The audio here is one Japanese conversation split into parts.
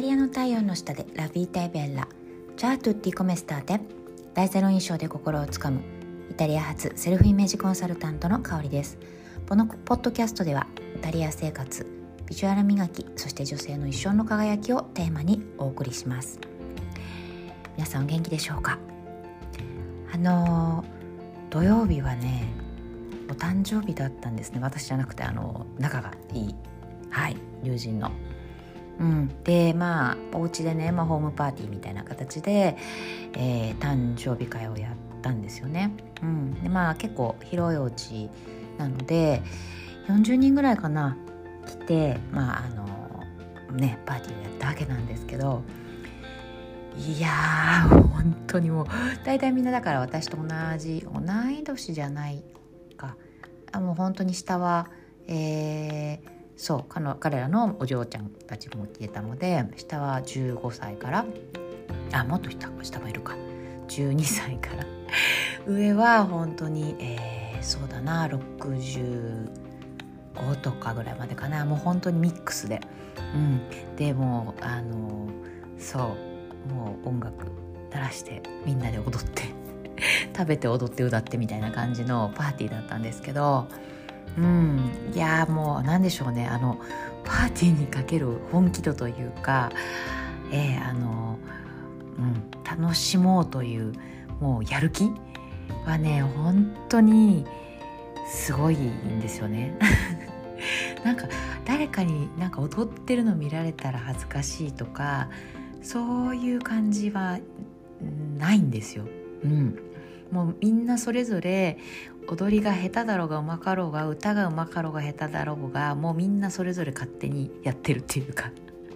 タリアの太陽の下でラビータイベッラチャートゥッティコメスターテ大ゼロ印象で心をつかむイタリア発セルフイメージコンサルタントの香りです。このポッドキャストではイタリア生活ビジュアル磨きそして女性の一生の輝きをテーマにお送りします。皆さんお元気でしょうか？あの土曜日はねお誕生日だったんですね。私じゃなくてあの仲がいいはい友人の。うん、でまあお家でね、まあ、ホームパーティーみたいな形で、えー、誕生日会をやったんですよね。うん、でまあ結構広いお家なので40人ぐらいかな来てまああのねパーティーをやったわけなんですけどいやー本当にもう大体みんなだから私と同じ同い年じゃないか。あもう本当に下はえーそう彼らのお嬢ちゃんたちも来てたので下は15歳からあもっと下下もいるか。12歳から。上は本当に、えー、そうだな65とかぐらいまでかな。もう本当にミックスで、うん、でもあのそうもう音楽鳴らしてみんなで踊って食べて踊って歌ってみたいな感じのパーティーだったんですけどうんいやもう何でしょうねあのパーティーにかける本気度というか、えー、あの、うん、楽しもうというもうやる気はね本当にすごいんですよね。なんか誰かになんか踊ってるの見られたら恥ずかしいとかそういう感じはないんですよ。うん、もうみんなそれぞれ踊りが下手だろうがうまかろうが歌がうまかろうが下手だろうがもうみんなそれぞれ勝手にやってるっていうか。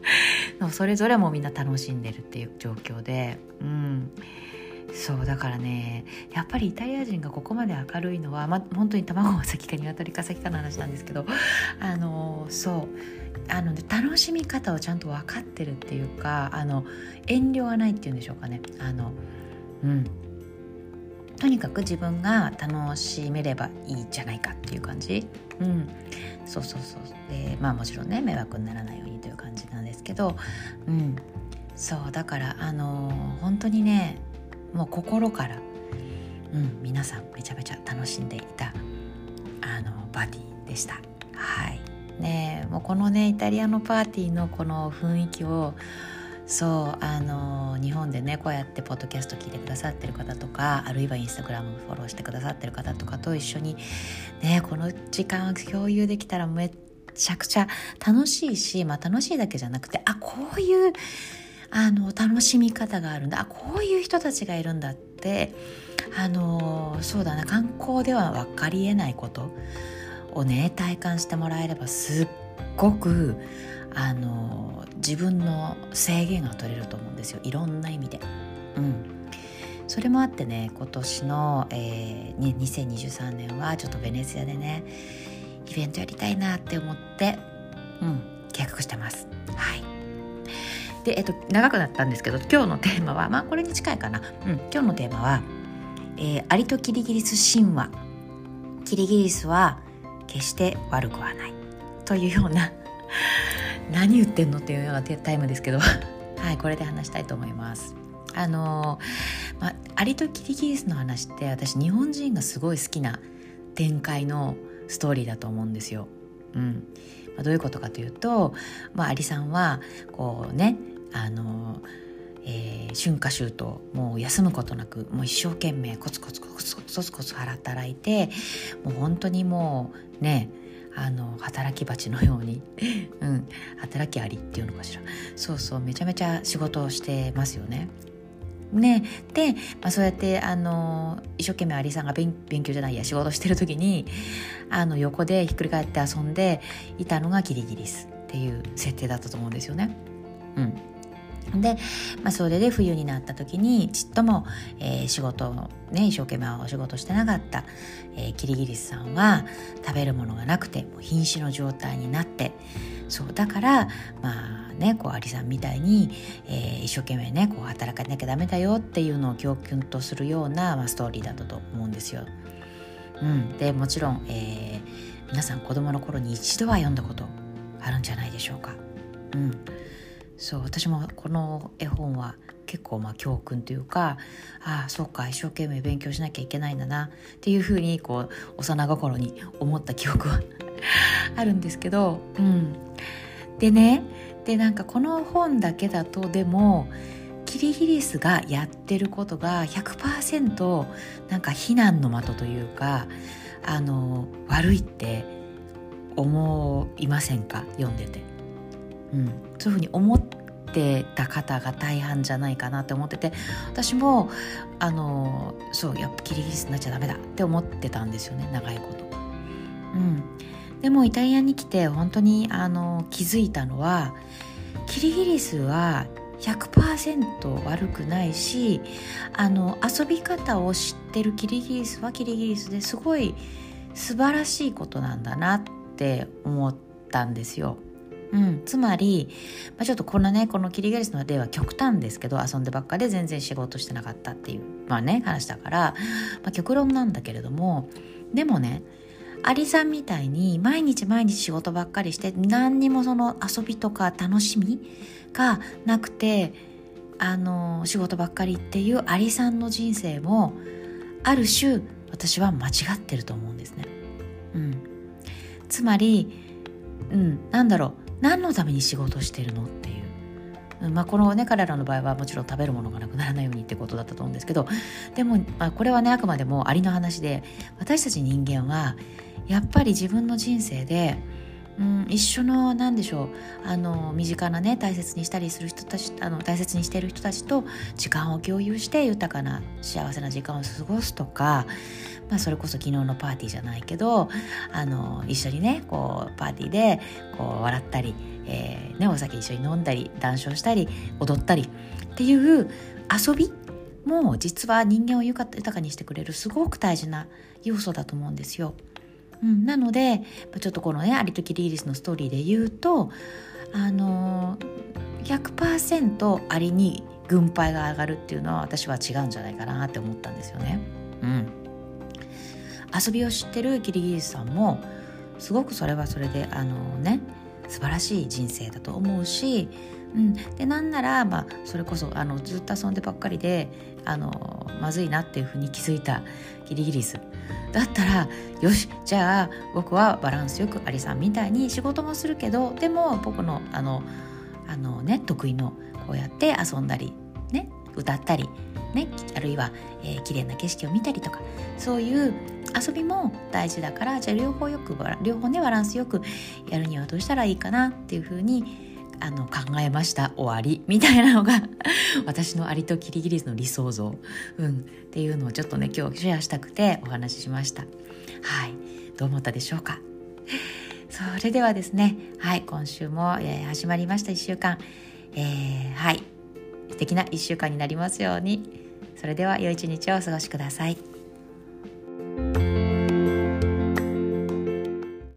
それぞれもみんな楽しんでるっていう状況で。うん。そうだからねやっぱりイタリア人がここまで明るいのは、ま、本当に卵が先か鶏か先かの話なんですけどあのそう。あの楽しみ方をちゃんと分かってるっていうかあの遠慮がないっていうんでしょうかね。あのうん。とにかく自分が楽しめればいいじゃないかっていう感じ。うん。そうそうそう。でまあもちろんね迷惑にならないようにという感じなんですけど。うん。そうだからあのー、本当にねもう心からうん皆さんめちゃめちゃ楽しんでいたあのパーティーでした。はい。ねもうこのねイタリアのパーティーのこの雰囲気をそうあの日本でねこうやってポッドキャスト聞いてくださってる方とかあるいはインスタグラムフォローしてくださってる方とかと一緒にねこの時間を共有できたらめっちゃくちゃ楽しいし、まあ、楽しいだけじゃなくてあこういうあの楽しみ方があるんだあこういう人たちがいるんだってあのそうだな観光では分かりえないことをね体感してもらえればすっごくあの自分の制限が取れると思うんですよ。いろんな意味で。うん。それもあってね今年の、えー、2023年はちょっとベネツィアでねイベントやりたいなって思って、うん、計画してます。はい。で、えっと、長くなったんですけど今日のテーマはまあこれに近いかな、うん、今日のテーマは、えー、アリとキリギリス神話。キリギリスは決して悪くはない。というような何言ってんのっていうようなタイムですけど。はいこれで話したいと思います。あのまあ、アリとキリギリスの話って私日本人がすごい好きな展開のストーリーだと思うんですよ。うん。まあ、どういうことかというと、まあ、アリさんはこうねあの、えー、春夏秋冬もう休むことなくもう一生懸命コツコツコツコツコツコツ働いてもう本当にもうねあの働き蜂のように、うん、働きありっていうのかしら。そうそう。めちゃめちゃ仕事をしてますよね。ね、で、まあ、そうやってあの一生懸命アリさんが勉強じゃないや。仕事してる時にあの横でひっくり返って遊んでいたのがキリギリスっていう設定だったと思うんですよね。うん。で、まあ、それで冬になった時にちっとも、えー、仕事をね一生懸命お仕事してなかった、えー、キリギリスさんは食べるものがなくてもう瀕死の状態になってそうだからまあねこうアリさんみたいに、えー、一生懸命ねこう働かなきゃダメだよっていうのを教訓とするような、まあ、ストーリーだったと思うんですよ。うん、でもちろん、えー、皆さん子供の頃に一度は読んだことあるんじゃないでしょうか。うんそう私もこの絵本は結構まあ教訓というかああそうか一生懸命勉強しなきゃいけないんだなっていうふうにこう幼心に思った記憶は あるんですけど、うん、でねでなんかこの本だけだとでもキリギリスがやってることが100%なんか非難の的というかあの悪いって思いませんか？読んでて、うん、そういうふうに思ってた方が大半じゃないかなって思ってて私もあのそうやっぱキリギリスになっちゃダメだって思ってたんですよね長いこと。うん、でもイタリアに来て本当にあの気づいたのはキリギリスは100%悪くないしあの遊び方を知ってるキリギリスはキリギリスですごい素晴らしいことなんだなって思ったんですよ。うん、つまり、まあ、ちょっとこのねこのキリギリスの例は極端ですけど遊んでばっかで全然仕事してなかったっていうまあね話だから、まあ、極論なんだけれどもでもねアリさんみたいに毎日毎日仕事ばっかりして何にもその遊びとか楽しみがなくてあの仕事ばっかりっていうアリさんの人生もある種私は間違ってると思うんですね。うん、つまり、うん、なんだろう。何のために仕事してるのっていう、まあ、このね彼らの場合はもちろん食べるものがなくならないようにってことだったと思うんですけど。でも、まあ、これはねあくまでもありの話で私たち人間はやっぱり自分の人生でうん、一緒の何でしょうあの身近なね大切にしたりする人たちあの大切にしている人たちと時間を共有して豊かな幸せな時間を過ごすとか、まあ、それこそ昨日のパーティーじゃないけどあの一緒にねこうパーティーでこう笑ったり、えーね、お酒一緒に飲んだり談笑したり踊ったりっていう遊びも実は人間を豊かにしてくれるすごく大事な要素だと思うんですよ。うん、なのでちょっとこのねアリとキリギリスのストーリーで言うとあの100%アリに軍配が上がるっていうのは私は違うんじゃないかなって思ったんですよね。うん、遊びを知ってるキリギリスさんもすごくそれはそれであのね素晴らしい人生だと思うし、うん、でなんなら、まあ、それこそあのずっと遊んでばっかりであのまずいなっていうふうに気づいたキリギリス。だったらよしじゃあ僕はバランスよくアリさんみたいに仕事もするけどでも僕のあのあのね得意のこうやって遊んだりね歌ったりねあるいは、えー、綺麗な景色を見たりとかそういう遊びも大事だからじゃあ両方よく両方ねバランスよくやるにはどうしたらいいかなっていうふうにあの考えました終わりみたいなのが 私のアリとキリギリスの理想像、うん、っていうのをちょっとね今日シェアしたくてお話ししました。はい。どう思ったでしょうか？それではですねはい。今週も、えー、始まりました。1週間、えー、はい。素敵な1週間になりますように。それでは良い一日をお過ごしください。